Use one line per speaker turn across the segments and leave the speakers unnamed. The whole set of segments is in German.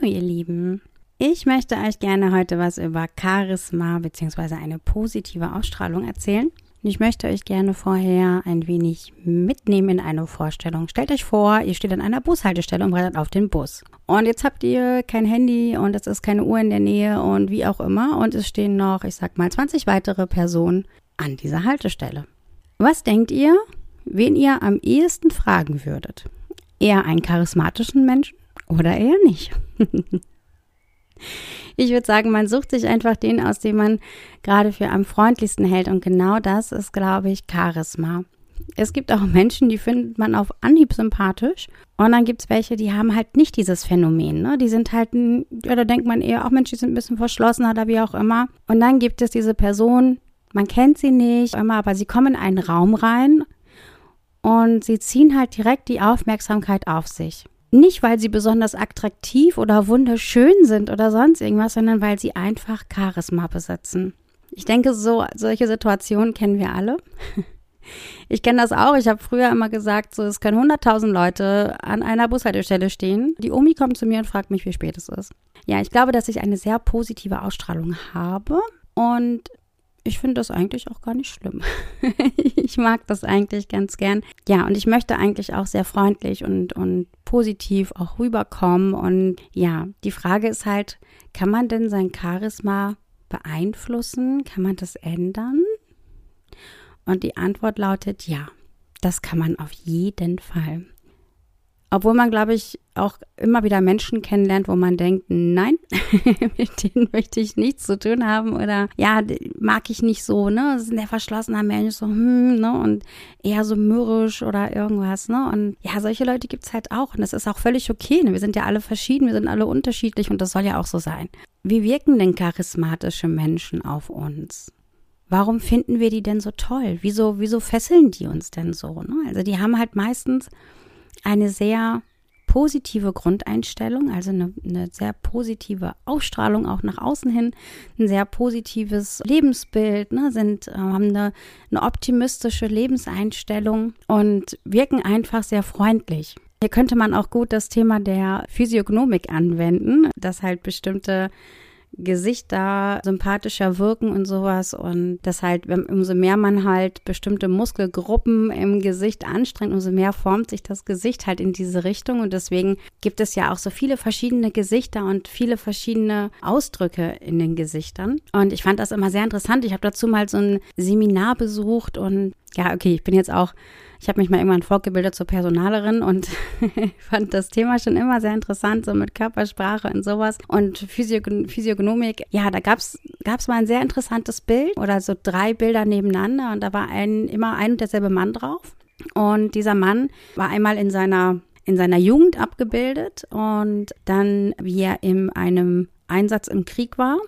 Hallo ihr Lieben. Ich möchte euch gerne heute was über Charisma bzw. eine positive Ausstrahlung erzählen. Ich möchte euch gerne vorher ein wenig mitnehmen in eine Vorstellung. Stellt euch vor, ihr steht an einer Bushaltestelle und wartet auf den Bus. Und jetzt habt ihr kein Handy und es ist keine Uhr in der Nähe und wie auch immer. Und es stehen noch, ich sag mal, 20 weitere Personen an dieser Haltestelle. Was denkt ihr, wen ihr am ehesten fragen würdet? Eher einen charismatischen Menschen oder eher nicht? ich würde sagen, man sucht sich einfach den aus, den man gerade für am freundlichsten hält. Und genau das ist, glaube ich, Charisma. Es gibt auch Menschen, die findet man auf Anhieb sympathisch. Und dann gibt es welche, die haben halt nicht dieses Phänomen. Ne? Die sind halt, ein, ja, da denkt man eher, auch Mensch, die sind ein bisschen verschlossener oder wie auch immer. Und dann gibt es diese Person, man kennt sie nicht, immer, aber sie kommen in einen Raum rein und sie ziehen halt direkt die Aufmerksamkeit auf sich. Nicht, weil sie besonders attraktiv oder wunderschön sind oder sonst irgendwas, sondern weil sie einfach Charisma besitzen. Ich denke, so solche Situationen kennen wir alle. Ich kenne das auch. Ich habe früher immer gesagt, so es können 100.000 Leute an einer Bushaltestelle stehen. Die Omi kommt zu mir und fragt mich, wie spät es ist. Ja, ich glaube, dass ich eine sehr positive Ausstrahlung habe und ich finde das eigentlich auch gar nicht schlimm. ich mag das eigentlich ganz gern. Ja, und ich möchte eigentlich auch sehr freundlich und, und positiv auch rüberkommen. Und ja, die Frage ist halt, kann man denn sein Charisma beeinflussen? Kann man das ändern? Und die Antwort lautet ja, das kann man auf jeden Fall. Obwohl man, glaube ich, auch immer wieder Menschen kennenlernt, wo man denkt, nein, mit denen möchte ich nichts zu tun haben oder ja, mag ich nicht so, ne? Das ist der verschlossene Mensch, so, hm, ne? Und eher so mürrisch oder irgendwas, ne? Und ja, solche Leute gibt's halt auch und das ist auch völlig okay. Ne? Wir sind ja alle verschieden, wir sind alle unterschiedlich und das soll ja auch so sein. Wie wirken denn charismatische Menschen auf uns? Warum finden wir die denn so toll? Wieso, wieso fesseln die uns denn so? Ne? Also die haben halt meistens eine sehr positive Grundeinstellung, also eine, eine, sehr positive Ausstrahlung auch nach außen hin, ein sehr positives Lebensbild, ne, sind, äh, haben eine, eine optimistische Lebenseinstellung und wirken einfach sehr freundlich. Hier könnte man auch gut das Thema der Physiognomik anwenden, dass halt bestimmte Gesichter sympathischer wirken und sowas. Und das halt, umso mehr man halt bestimmte Muskelgruppen im Gesicht anstrengt, umso mehr formt sich das Gesicht halt in diese Richtung. Und deswegen gibt es ja auch so viele verschiedene Gesichter und viele verschiedene Ausdrücke in den Gesichtern. Und ich fand das immer sehr interessant. Ich habe dazu mal so ein Seminar besucht und ja, okay, ich bin jetzt auch ich habe mich mal irgendwann fortgebildet zur Personalerin und fand das Thema schon immer sehr interessant, so mit Körpersprache und sowas. Und Physiog Physiognomik, ja, da gab's gab's mal ein sehr interessantes Bild oder so drei Bilder nebeneinander und da war ein, immer ein und derselbe Mann drauf. Und dieser Mann war einmal in seiner in seiner Jugend abgebildet und dann, wie er in einem Einsatz im Krieg war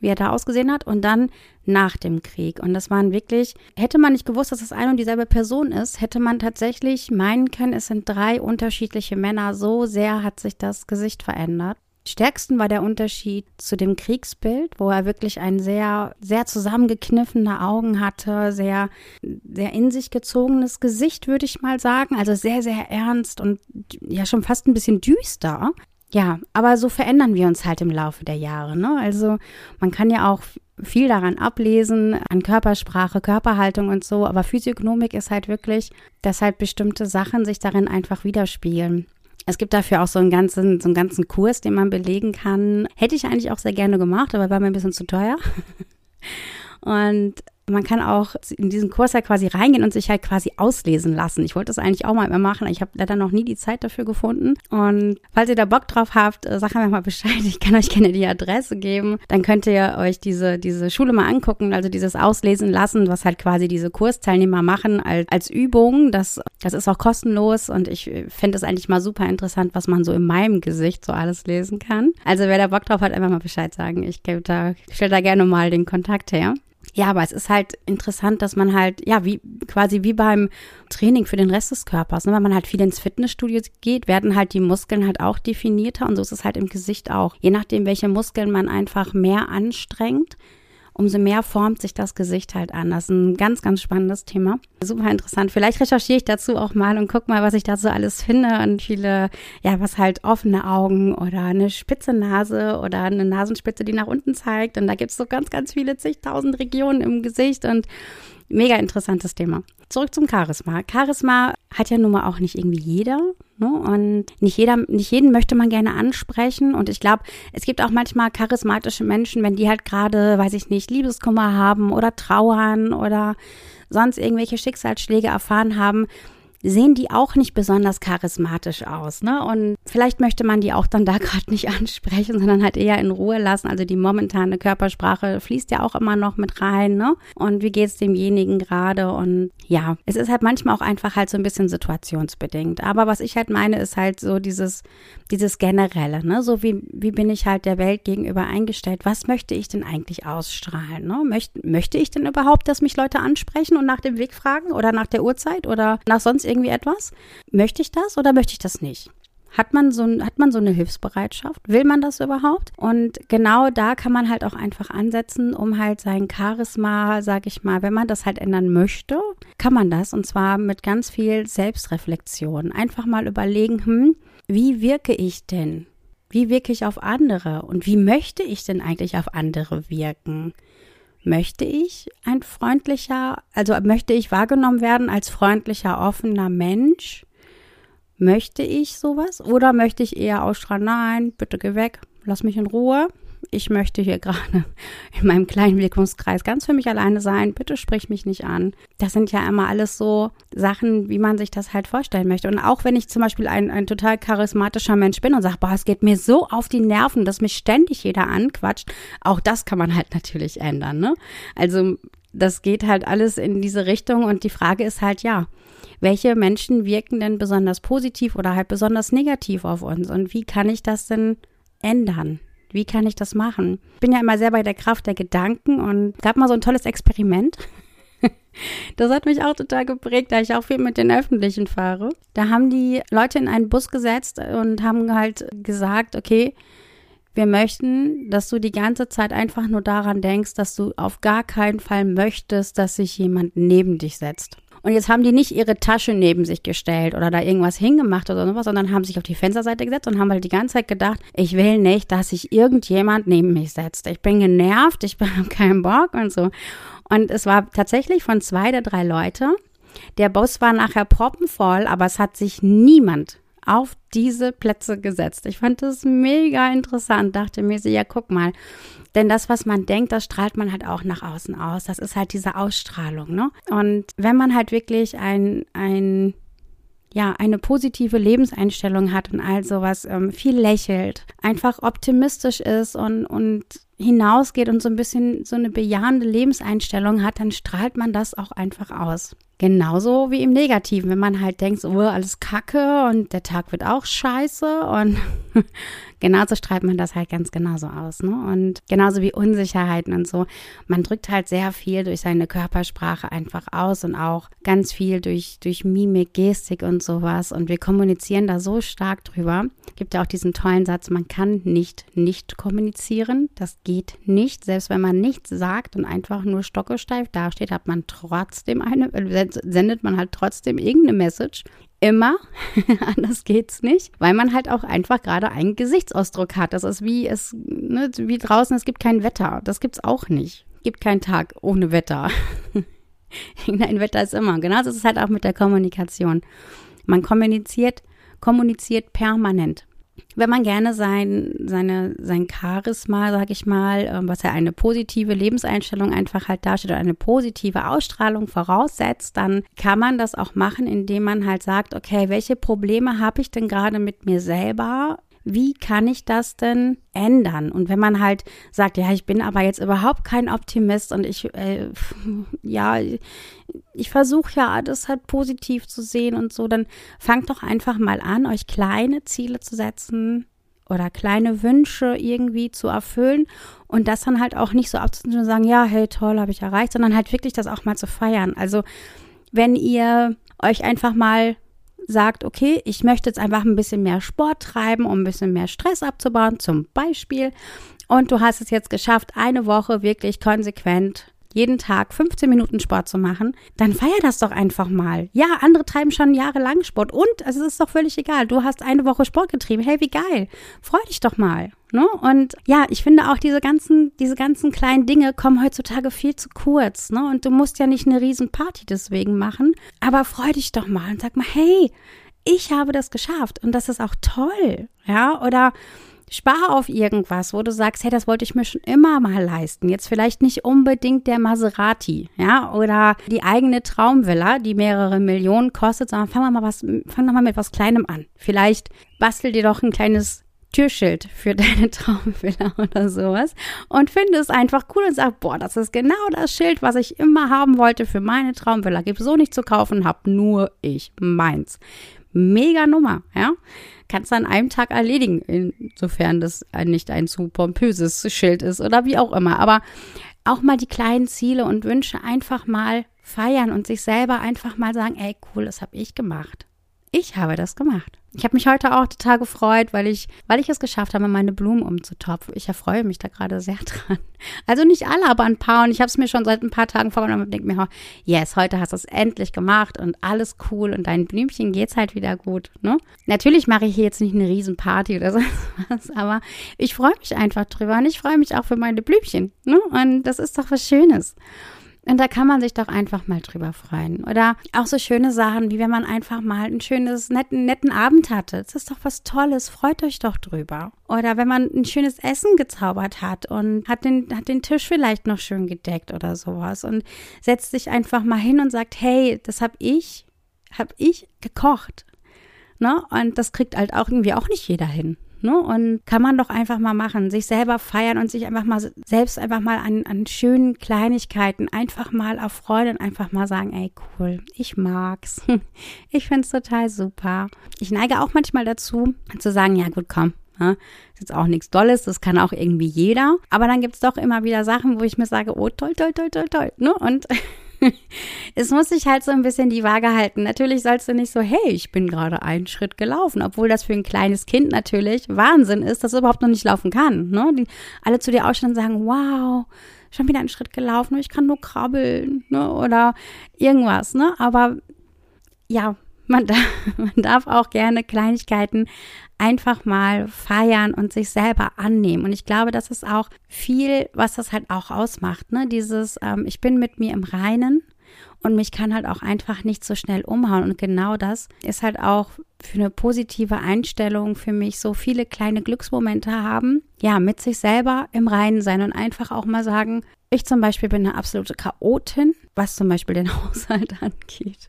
wie er da ausgesehen hat und dann nach dem Krieg. Und das waren wirklich, hätte man nicht gewusst, dass es eine und dieselbe Person ist, hätte man tatsächlich meinen können, es sind drei unterschiedliche Männer. So sehr hat sich das Gesicht verändert. Stärksten war der Unterschied zu dem Kriegsbild, wo er wirklich ein sehr, sehr zusammengekniffene Augen hatte, sehr, sehr in sich gezogenes Gesicht, würde ich mal sagen. Also sehr, sehr ernst und ja schon fast ein bisschen düster. Ja, aber so verändern wir uns halt im Laufe der Jahre. Ne? Also man kann ja auch viel daran ablesen, an Körpersprache, Körperhaltung und so, aber Physiognomik ist halt wirklich, dass halt bestimmte Sachen sich darin einfach widerspiegeln. Es gibt dafür auch so einen ganzen, so einen ganzen Kurs, den man belegen kann. Hätte ich eigentlich auch sehr gerne gemacht, aber war mir ein bisschen zu teuer. Und man kann auch in diesen Kurs halt quasi reingehen und sich halt quasi auslesen lassen. Ich wollte das eigentlich auch mal immer machen. Ich habe leider noch nie die Zeit dafür gefunden. Und falls ihr da Bock drauf habt, äh, sagt mir mal Bescheid. Ich kann euch gerne die Adresse geben. Dann könnt ihr euch diese, diese Schule mal angucken, also dieses Auslesen lassen, was halt quasi diese Kursteilnehmer machen als, als Übung. Das, das ist auch kostenlos und ich äh, finde es eigentlich mal super interessant, was man so in meinem Gesicht so alles lesen kann. Also wer da Bock drauf hat, einfach mal Bescheid sagen. Ich gebe da, stelle da gerne mal den Kontakt her. Ja, aber es ist halt interessant, dass man halt, ja, wie quasi wie beim Training für den Rest des Körpers, ne? wenn man halt viel ins Fitnessstudio geht, werden halt die Muskeln halt auch definierter und so ist es halt im Gesicht auch. Je nachdem, welche Muskeln man einfach mehr anstrengt, umso mehr formt sich das Gesicht halt an. Das ist ein ganz, ganz spannendes Thema. Super interessant. Vielleicht recherchiere ich dazu auch mal und guck mal, was ich dazu alles finde und viele, ja, was halt offene Augen oder eine spitze Nase oder eine Nasenspitze, die nach unten zeigt. Und da gibt es so ganz, ganz viele zigtausend Regionen im Gesicht und Mega interessantes Thema. Zurück zum Charisma. Charisma hat ja nun mal auch nicht irgendwie jeder. Ne? Und nicht jeder, nicht jeden möchte man gerne ansprechen. Und ich glaube, es gibt auch manchmal charismatische Menschen, wenn die halt gerade, weiß ich nicht, Liebeskummer haben oder trauern oder sonst irgendwelche Schicksalsschläge erfahren haben, sehen die auch nicht besonders charismatisch aus, ne? Und vielleicht möchte man die auch dann da gerade nicht ansprechen, sondern halt eher in Ruhe lassen. Also die momentane Körpersprache fließt ja auch immer noch mit rein, ne? Und wie geht's demjenigen gerade? Und ja, es ist halt manchmal auch einfach halt so ein bisschen situationsbedingt. Aber was ich halt meine, ist halt so dieses, dieses Generelle, ne? So wie, wie bin ich halt der Welt gegenüber eingestellt? Was möchte ich denn eigentlich ausstrahlen, ne? Möcht, möchte ich denn überhaupt, dass mich Leute ansprechen und nach dem Weg fragen oder nach der Uhrzeit oder nach sonst irgendwie etwas? Möchte ich das oder möchte ich das nicht? Hat man so, hat man so eine Hilfsbereitschaft? Will man das überhaupt? Und genau da kann man halt auch einfach ansetzen, um halt sein Charisma, sag ich mal, wenn man das halt ändern möchte, kann man das und zwar mit ganz viel Selbstreflexion. Einfach mal überlegen, hm, wie wirke ich denn? Wie wirke ich auf andere? Und wie möchte ich denn eigentlich auf andere wirken? Möchte ich ein freundlicher, also möchte ich wahrgenommen werden als freundlicher, offener Mensch? Möchte ich sowas? Oder möchte ich eher ausstrahlen, nein, bitte geh weg, lass mich in Ruhe. Ich möchte hier gerade in meinem kleinen Wirkungskreis ganz für mich alleine sein. Bitte sprich mich nicht an. Das sind ja immer alles so Sachen, wie man sich das halt vorstellen möchte. Und auch wenn ich zum Beispiel ein, ein total charismatischer Mensch bin und sage, boah, es geht mir so auf die Nerven, dass mich ständig jeder anquatscht, auch das kann man halt natürlich ändern. Ne? Also das geht halt alles in diese Richtung und die Frage ist halt, ja, welche Menschen wirken denn besonders positiv oder halt besonders negativ auf uns und wie kann ich das denn ändern? Wie kann ich das machen? Ich bin ja immer sehr bei der Kraft der Gedanken und gab mal so ein tolles Experiment. Das hat mich auch total geprägt, da ich auch viel mit den Öffentlichen fahre. Da haben die Leute in einen Bus gesetzt und haben halt gesagt, okay, wir möchten, dass du die ganze Zeit einfach nur daran denkst, dass du auf gar keinen Fall möchtest, dass sich jemand neben dich setzt. Und jetzt haben die nicht ihre Tasche neben sich gestellt oder da irgendwas hingemacht oder sowas, sondern haben sich auf die Fensterseite gesetzt und haben halt die ganze Zeit gedacht, ich will nicht, dass sich irgendjemand neben mich setzt. Ich bin genervt, ich habe keinen Bock und so. Und es war tatsächlich von zwei der drei Leute. Der Bus war nachher proppenvoll, aber es hat sich niemand auf diese Plätze gesetzt. Ich fand das mega interessant, dachte mir so, ja, guck mal. Denn das, was man denkt, das strahlt man halt auch nach außen aus. Das ist halt diese Ausstrahlung, ne? Und wenn man halt wirklich ein, ein, ja, eine positive Lebenseinstellung hat und all sowas, ähm, viel lächelt, einfach optimistisch ist und, und hinausgeht und so ein bisschen so eine bejahende Lebenseinstellung hat, dann strahlt man das auch einfach aus. Genauso wie im Negativen, wenn man halt denkt, oh, alles Kacke und der Tag wird auch scheiße und genauso strahlt man das halt ganz genauso aus, ne? Und genauso wie Unsicherheiten und so. Man drückt halt sehr viel durch seine Körpersprache einfach aus und auch ganz viel durch, durch Mimik, Gestik und sowas. Und wir kommunizieren da so stark drüber. Gibt ja auch diesen tollen Satz, man kann nicht nicht kommunizieren. Das geht nicht. Selbst wenn man nichts sagt und einfach nur stockesteif dasteht, hat man trotzdem eine, sendet man halt trotzdem irgendeine Message. Immer, anders geht's nicht, weil man halt auch einfach gerade einen Gesichtsausdruck hat. Das ist wie es, ne, wie draußen, es gibt kein Wetter. Das gibt's auch nicht. Gibt keinen Tag ohne Wetter. Nein, Wetter ist immer. Genauso ist es halt auch mit der Kommunikation. Man kommuniziert, kommuniziert permanent wenn man gerne sein, seine, sein Charisma, sag ich mal, ähm, was ja eine positive Lebenseinstellung einfach halt darstellt oder eine positive Ausstrahlung voraussetzt, dann kann man das auch machen, indem man halt sagt, okay, welche Probleme habe ich denn gerade mit mir selber? Wie kann ich das denn ändern? Und wenn man halt sagt, ja, ich bin aber jetzt überhaupt kein Optimist und ich, äh, ja, ich versuche ja alles halt positiv zu sehen und so, dann fangt doch einfach mal an, euch kleine Ziele zu setzen oder kleine Wünsche irgendwie zu erfüllen und das dann halt auch nicht so abzunehmen und sagen, ja, hey, toll, habe ich erreicht, sondern halt wirklich das auch mal zu feiern. Also wenn ihr euch einfach mal sagt, okay, ich möchte jetzt einfach ein bisschen mehr Sport treiben, um ein bisschen mehr Stress abzubauen, zum Beispiel. Und du hast es jetzt geschafft, eine Woche wirklich konsequent jeden Tag 15 Minuten Sport zu machen, dann feier das doch einfach mal. Ja, andere treiben schon jahrelang Sport und es ist doch völlig egal. Du hast eine Woche Sport getrieben. Hey, wie geil. Freu dich doch mal. Ne? Und ja, ich finde auch diese ganzen, diese ganzen kleinen Dinge kommen heutzutage viel zu kurz. Ne? Und du musst ja nicht eine Riesenparty deswegen machen, aber freu dich doch mal und sag mal, hey, ich habe das geschafft und das ist auch toll. Ja, oder Spar auf irgendwas, wo du sagst, hey, das wollte ich mir schon immer mal leisten. Jetzt vielleicht nicht unbedingt der Maserati, ja, oder die eigene Traumvilla, die mehrere Millionen kostet, sondern fang mal was, fang doch mal mit was Kleinem an. Vielleicht bastel dir doch ein kleines Türschild für deine Traumvilla oder sowas und finde es einfach cool und sag, boah, das ist genau das Schild, was ich immer haben wollte für meine Traumvilla. Gibt so nicht zu kaufen, hab nur ich meins. Mega Nummer, ja kannst du an einem Tag erledigen, insofern das nicht ein zu pompöses Schild ist oder wie auch immer. Aber auch mal die kleinen Ziele und Wünsche einfach mal feiern und sich selber einfach mal sagen, ey, cool, das habe ich gemacht. Ich habe das gemacht. Ich habe mich heute auch total gefreut, weil ich, weil ich es geschafft habe, meine Blumen umzutopfen. Ich erfreue mich da gerade sehr dran. Also nicht alle, aber ein paar. Und ich habe es mir schon seit ein paar Tagen vorgenommen und denke mir, yes, heute hast du es endlich gemacht und alles cool und deinen Blümchen geht's halt wieder gut. Ne? Natürlich mache ich hier jetzt nicht eine Riesenparty oder so was, aber ich freue mich einfach drüber und ich freue mich auch für meine Blümchen. Ne? Und das ist doch was Schönes. Und da kann man sich doch einfach mal drüber freuen. Oder auch so schöne Sachen, wie wenn man einfach mal ein schönes, netten, netten Abend hatte. Das ist doch was Tolles. Freut euch doch drüber. Oder wenn man ein schönes Essen gezaubert hat und hat den, hat den Tisch vielleicht noch schön gedeckt oder sowas und setzt sich einfach mal hin und sagt, hey, das hab ich, hab ich gekocht. Ne? Und das kriegt halt auch irgendwie auch nicht jeder hin. Ne? Und kann man doch einfach mal machen, sich selber feiern und sich einfach mal selbst einfach mal an, an schönen Kleinigkeiten einfach mal erfreuen und einfach mal sagen, ey cool, ich mag's. Ich find's total super. Ich neige auch manchmal dazu, zu sagen, ja gut, komm, Ne? Ist jetzt auch nichts Dolles, das kann auch irgendwie jeder. Aber dann gibt's doch immer wieder Sachen, wo ich mir sage, oh toll, toll, toll, toll, toll. Ne? Und es muss sich halt so ein bisschen die Waage halten. Natürlich sollst du nicht so, hey, ich bin gerade einen Schritt gelaufen, obwohl das für ein kleines Kind natürlich Wahnsinn ist, dass es überhaupt noch nicht laufen kann. Ne? Die alle zu dir ausstellen und sagen, wow, schon wieder einen Schritt gelaufen, ich kann nur krabbeln, ne? Oder irgendwas, ne? Aber ja, man darf, man darf auch gerne Kleinigkeiten einfach mal feiern und sich selber annehmen. Und ich glaube, das ist auch viel, was das halt auch ausmacht. Ne? Dieses, ähm, ich bin mit mir im Reinen und mich kann halt auch einfach nicht so schnell umhauen. Und genau das ist halt auch für eine positive Einstellung für mich so viele kleine Glücksmomente haben. Ja, mit sich selber im Reinen sein und einfach auch mal sagen, ich zum Beispiel bin eine absolute Chaotin, was zum Beispiel den Haushalt angeht.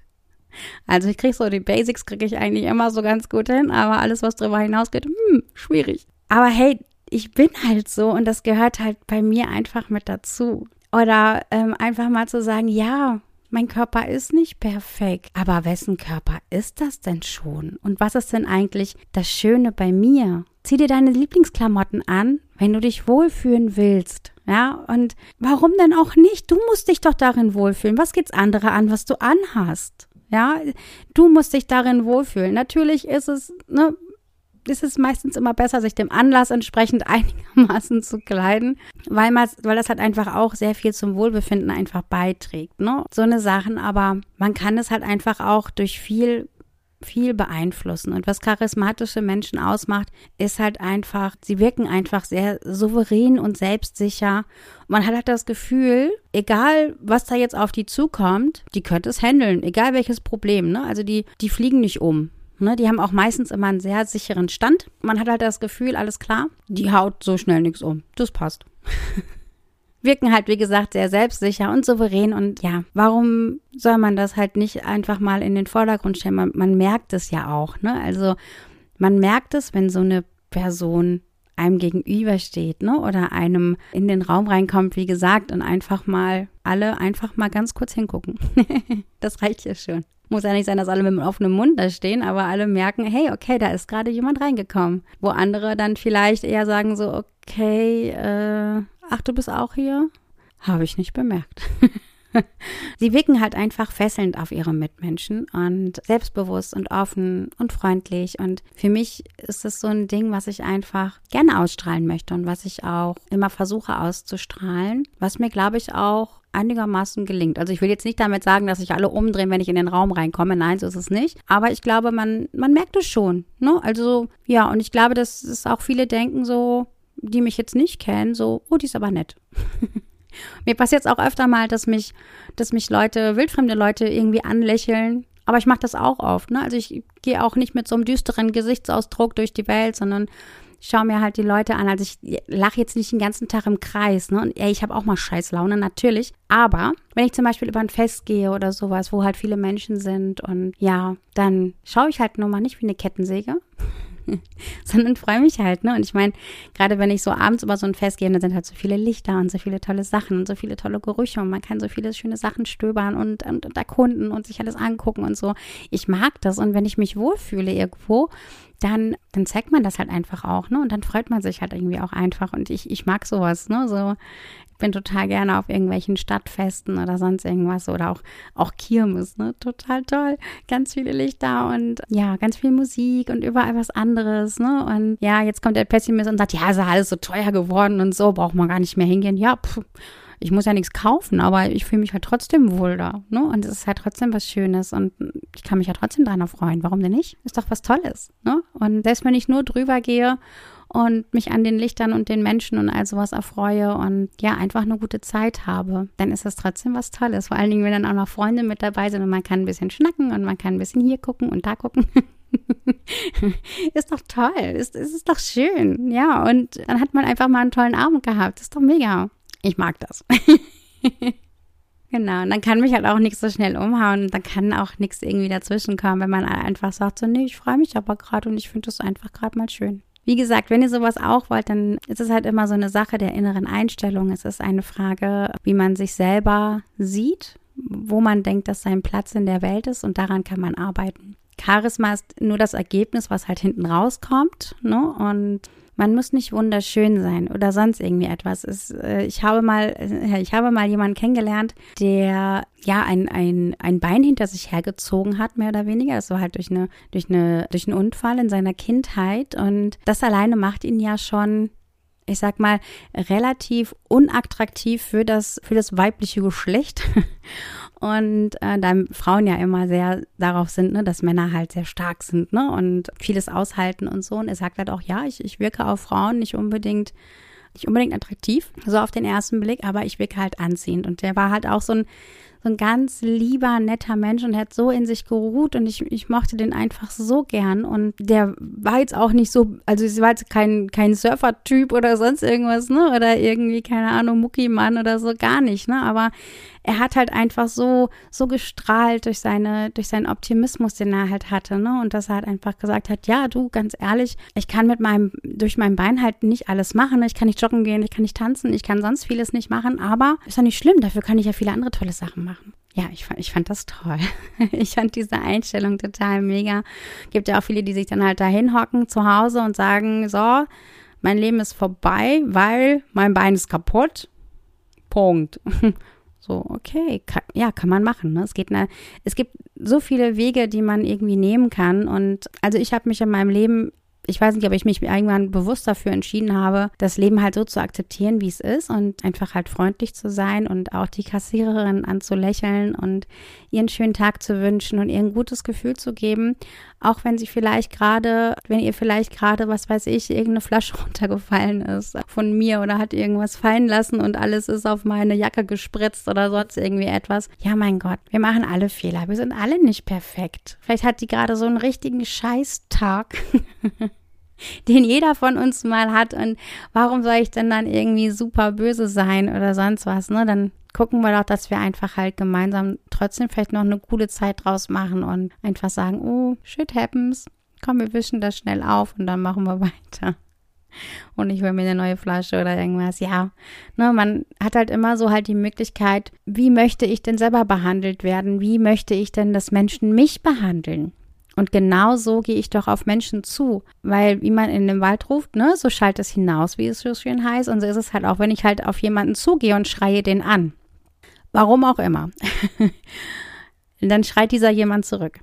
Also ich kriege so die Basics, kriege ich eigentlich immer so ganz gut hin, aber alles, was darüber hinausgeht, hm, schwierig. Aber hey, ich bin halt so und das gehört halt bei mir einfach mit dazu. Oder ähm, einfach mal zu sagen, ja, mein Körper ist nicht perfekt, aber wessen Körper ist das denn schon? Und was ist denn eigentlich das Schöne bei mir? Zieh dir deine Lieblingsklamotten an, wenn du dich wohlfühlen willst. Ja, und warum denn auch nicht? Du musst dich doch darin wohlfühlen. Was geht's andere an, was du anhast? Ja, du musst dich darin wohlfühlen. Natürlich ist es, ne, ist es meistens immer besser, sich dem Anlass entsprechend einigermaßen zu kleiden, weil man, weil das halt einfach auch sehr viel zum Wohlbefinden einfach beiträgt, ne? So eine Sachen, aber man kann es halt einfach auch durch viel viel beeinflussen. Und was charismatische Menschen ausmacht, ist halt einfach, sie wirken einfach sehr souverän und selbstsicher. Man hat halt das Gefühl, egal was da jetzt auf die zukommt, die könnte es handeln, egal welches Problem. Ne? Also die, die fliegen nicht um. Ne? Die haben auch meistens immer einen sehr sicheren Stand. Man hat halt das Gefühl, alles klar, die haut so schnell nichts um. Das passt. wirken halt, wie gesagt, sehr selbstsicher und souverän. Und ja, warum soll man das halt nicht einfach mal in den Vordergrund stellen? Man, man merkt es ja auch, ne? Also man merkt es, wenn so eine Person einem gegenübersteht, ne? Oder einem in den Raum reinkommt, wie gesagt, und einfach mal alle einfach mal ganz kurz hingucken. das reicht ja schon. Muss ja nicht sein, dass alle mit offenem Mund da stehen, aber alle merken, hey, okay, da ist gerade jemand reingekommen. Wo andere dann vielleicht eher sagen so, okay, äh, ach, du bist auch hier? Habe ich nicht bemerkt. Sie wirken halt einfach fesselnd auf ihre Mitmenschen und selbstbewusst und offen und freundlich. Und für mich ist es so ein Ding, was ich einfach gerne ausstrahlen möchte und was ich auch immer versuche auszustrahlen, was mir, glaube ich, auch einigermaßen gelingt. Also ich will jetzt nicht damit sagen, dass sich alle umdrehen, wenn ich in den Raum reinkomme. Nein, so ist es nicht. Aber ich glaube, man, man merkt es schon. Ne? Also ja, und ich glaube, dass es auch viele denken so, die mich jetzt nicht kennen, so, oh, die ist aber nett. Mir passiert es auch öfter mal, dass mich, dass mich Leute, wildfremde Leute irgendwie anlächeln. Aber ich mache das auch oft. Ne? Also ich gehe auch nicht mit so einem düsteren Gesichtsausdruck durch die Welt, sondern schaue mir halt die Leute an. Also ich lache jetzt nicht den ganzen Tag im Kreis. Ne? Und ey, ich habe auch mal Scheißlaune, natürlich. Aber wenn ich zum Beispiel über ein Fest gehe oder sowas, wo halt viele Menschen sind und ja, dann schaue ich halt nur mal nicht wie eine Kettensäge, sondern freue mich halt, ne? Und ich meine, gerade wenn ich so abends über so ein Fest gehe, dann sind halt so viele Lichter und so viele tolle Sachen und so viele tolle Gerüche und man kann so viele schöne Sachen stöbern und, und, und erkunden und sich alles angucken und so. Ich mag das und wenn ich mich wohlfühle irgendwo, dann, dann zeigt man das halt einfach auch, ne? Und dann freut man sich halt irgendwie auch einfach. Und ich, ich mag sowas, ne? So, bin total gerne auf irgendwelchen Stadtfesten oder sonst irgendwas oder auch, auch Kirmes, ne? Total toll. Ganz viele Lichter und ja, ganz viel Musik und überall was anderes, ne? Und ja, jetzt kommt der Pessimist und sagt, ja, ist alles so teuer geworden und so, braucht man gar nicht mehr hingehen. Ja, pff ich muss ja nichts kaufen, aber ich fühle mich halt trotzdem wohl da. Ne? Und es ist halt trotzdem was Schönes und ich kann mich ja trotzdem dran erfreuen. Warum denn nicht? Ist doch was Tolles. Ne? Und selbst wenn ich nur drüber gehe und mich an den Lichtern und den Menschen und all sowas erfreue und ja, einfach eine gute Zeit habe, dann ist das trotzdem was Tolles. Vor allen Dingen, wenn dann auch noch Freunde mit dabei sind und man kann ein bisschen schnacken und man kann ein bisschen hier gucken und da gucken. ist doch toll, ist, ist, ist doch schön, ja. Und dann hat man einfach mal einen tollen Abend gehabt. Ist doch mega. Ich mag das. Genau, und dann kann mich halt auch nichts so schnell umhauen dann kann auch nichts irgendwie dazwischen kommen, wenn man einfach sagt, so, nee, ich freue mich aber gerade und ich finde das einfach gerade mal schön. Wie gesagt, wenn ihr sowas auch wollt, dann ist es halt immer so eine Sache der inneren Einstellung. Es ist eine Frage, wie man sich selber sieht, wo man denkt, dass sein Platz in der Welt ist und daran kann man arbeiten. Charisma ist nur das Ergebnis, was halt hinten rauskommt. Ne? Und man muss nicht wunderschön sein oder sonst irgendwie etwas. Es, äh, ich habe mal, äh, ich habe mal jemanden kennengelernt, der ja ein, ein, ein Bein hinter sich hergezogen hat, mehr oder weniger. Das war halt durch eine, durch eine, durch einen Unfall in seiner Kindheit. Und das alleine macht ihn ja schon ich sag mal, relativ unattraktiv für das, für das weibliche Geschlecht. Und äh, da Frauen ja immer sehr darauf sind, ne, dass Männer halt sehr stark sind, ne? Und vieles aushalten und so. Und er sagt halt auch, ja, ich, ich wirke auf Frauen nicht unbedingt, nicht unbedingt attraktiv, so auf den ersten Blick, aber ich wirke halt anziehend. Und der war halt auch so ein, so ein ganz lieber, netter Mensch und hat so in sich geruht und ich, ich mochte den einfach so gern. Und der war jetzt auch nicht so, also es war jetzt kein, kein Surfer-Typ oder sonst irgendwas, ne? Oder irgendwie, keine Ahnung, Muckimann oder so, gar nicht, ne? Aber er hat halt einfach so, so gestrahlt durch seine, durch seinen Optimismus, den er halt hatte, ne? Und dass er halt einfach gesagt hat, ja, du, ganz ehrlich, ich kann mit meinem, durch mein Bein halt nicht alles machen. Ich kann nicht joggen gehen, ich kann nicht tanzen, ich kann sonst vieles nicht machen, aber ist ja nicht schlimm, dafür kann ich ja viele andere tolle Sachen machen. Ja, ich fand, ich fand das toll. Ich fand diese Einstellung total mega. Gibt ja auch viele, die sich dann halt da hinhocken zu Hause und sagen, so, mein Leben ist vorbei, weil mein Bein ist kaputt. Punkt. So, okay, kann, ja, kann man machen. Ne? Es geht eine, es gibt so viele Wege, die man irgendwie nehmen kann. Und also ich habe mich in meinem Leben ich weiß nicht, ob ich mich irgendwann bewusst dafür entschieden habe, das Leben halt so zu akzeptieren, wie es ist und einfach halt freundlich zu sein und auch die Kassiererin anzulächeln und ihren schönen Tag zu wünschen und ihr ein gutes Gefühl zu geben, auch wenn sie vielleicht gerade, wenn ihr vielleicht gerade, was weiß ich, irgendeine Flasche runtergefallen ist von mir oder hat irgendwas fallen lassen und alles ist auf meine Jacke gespritzt oder sonst irgendwie etwas. Ja, mein Gott, wir machen alle Fehler. Wir sind alle nicht perfekt. Vielleicht hat die gerade so einen richtigen Scheißtag. den jeder von uns mal hat. Und warum soll ich denn dann irgendwie super böse sein oder sonst was? Ne? Dann gucken wir doch, dass wir einfach halt gemeinsam trotzdem vielleicht noch eine coole Zeit draus machen und einfach sagen, oh, shit happens. Komm, wir wischen das schnell auf und dann machen wir weiter. Und ich hole mir eine neue Flasche oder irgendwas. Ja, ne, man hat halt immer so halt die Möglichkeit, wie möchte ich denn selber behandelt werden? Wie möchte ich denn, dass Menschen mich behandeln? Und genau so gehe ich doch auf Menschen zu. Weil, wie man in dem Wald ruft, ne, so schallt es hinaus, wie es so schön heißt. Und so ist es halt auch, wenn ich halt auf jemanden zugehe und schreie den an. Warum auch immer. dann schreit dieser jemand zurück.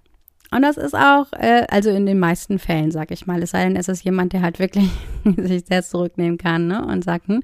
Und das ist auch, äh, also in den meisten Fällen, sag ich mal, es sei denn, es ist jemand, der halt wirklich sich sehr zurücknehmen kann ne, und sagt, hm,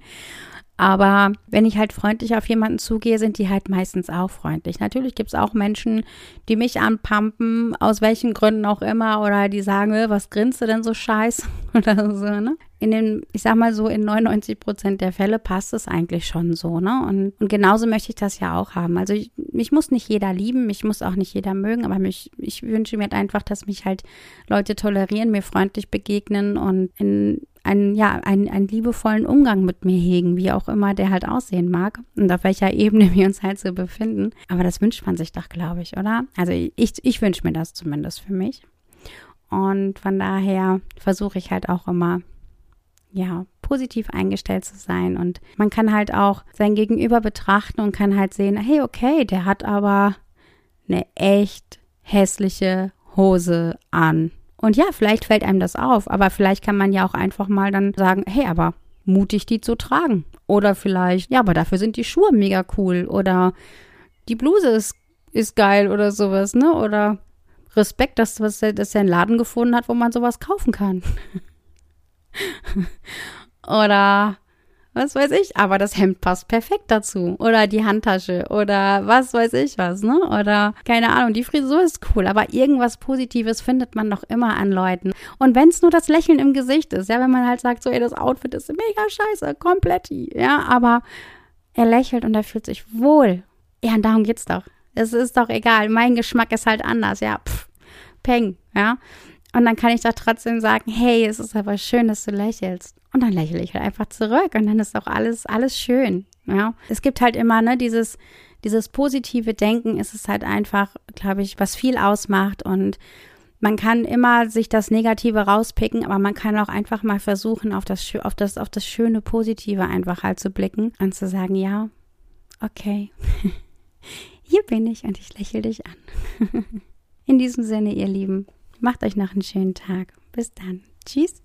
aber wenn ich halt freundlich auf jemanden zugehe, sind die halt meistens auch freundlich. Natürlich gibt es auch Menschen, die mich anpumpen, aus welchen Gründen auch immer, oder die sagen, äh, was grinst du denn so scheiß? oder so, ne? In den, ich sag mal so, in 99 Prozent der Fälle passt es eigentlich schon so, ne? Und, und genauso möchte ich das ja auch haben. Also ich, mich muss nicht jeder lieben, mich muss auch nicht jeder mögen, aber mich, ich wünsche mir halt einfach, dass mich halt Leute tolerieren, mir freundlich begegnen und in einen, ja, einen, einen liebevollen Umgang mit mir hegen, wie auch immer der halt aussehen mag und auf welcher Ebene wir uns halt so befinden. Aber das wünscht man sich doch, glaube ich, oder? Also ich, ich wünsche mir das zumindest für mich. Und von daher versuche ich halt auch immer, ja, positiv eingestellt zu sein. Und man kann halt auch sein Gegenüber betrachten und kann halt sehen, hey, okay, der hat aber eine echt hässliche Hose an und ja, vielleicht fällt einem das auf, aber vielleicht kann man ja auch einfach mal dann sagen, hey, aber mutig die zu tragen. Oder vielleicht, ja, aber dafür sind die Schuhe mega cool. Oder die Bluse ist, ist geil oder sowas, ne? Dass Respekt, dass, dass er einen Laden gefunden hat, wo man sowas kaufen kann. oder was weiß ich, aber das Hemd passt perfekt dazu. Oder die Handtasche oder was weiß ich was, ne? Oder keine Ahnung, die Frisur ist cool, aber irgendwas Positives findet man doch immer an Leuten. Und wenn es nur das Lächeln im Gesicht ist, ja, wenn man halt sagt, so, ey, das Outfit ist mega scheiße, komplett, ja, aber er lächelt und er fühlt sich wohl. Ja, und darum geht's doch. Es ist doch egal, mein Geschmack ist halt anders, ja, pff, peng, ja. Und dann kann ich doch trotzdem sagen, hey, es ist aber schön, dass du lächelst. Und dann lächle ich halt einfach zurück und dann ist auch alles, alles schön. Ja. Es gibt halt immer, ne, dieses, dieses positive Denken ist es halt einfach, glaube ich, was viel ausmacht und man kann immer sich das Negative rauspicken, aber man kann auch einfach mal versuchen, auf das, auf das, auf das schöne Positive einfach halt zu blicken und zu sagen, ja, okay, hier bin ich und ich lächle dich an. In diesem Sinne, ihr Lieben, macht euch noch einen schönen Tag. Bis dann. Tschüss.